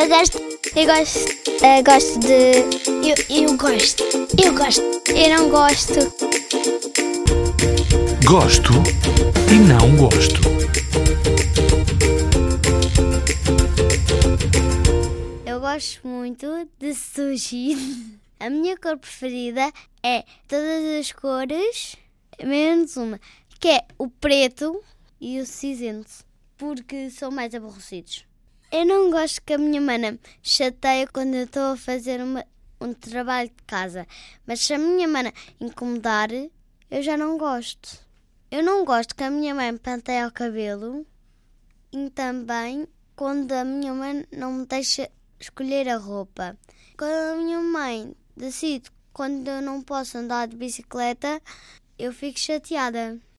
Eu gosto. Eu gosto. Eu gosto de. Eu, eu gosto. Eu gosto. Eu não gosto. Gosto e não gosto. Eu gosto muito de sushi. A minha cor preferida é todas as cores, menos uma, que é o preto e o cinzento, porque são mais aborrecidos. Eu não gosto que a minha mana chateie quando eu estou a fazer uma, um trabalho de casa, mas se a minha mana incomodar, eu já não gosto. Eu não gosto que a minha mãe penteie o cabelo e também quando a minha mãe não me deixa escolher a roupa. Quando a minha mãe decide quando eu não posso andar de bicicleta, eu fico chateada.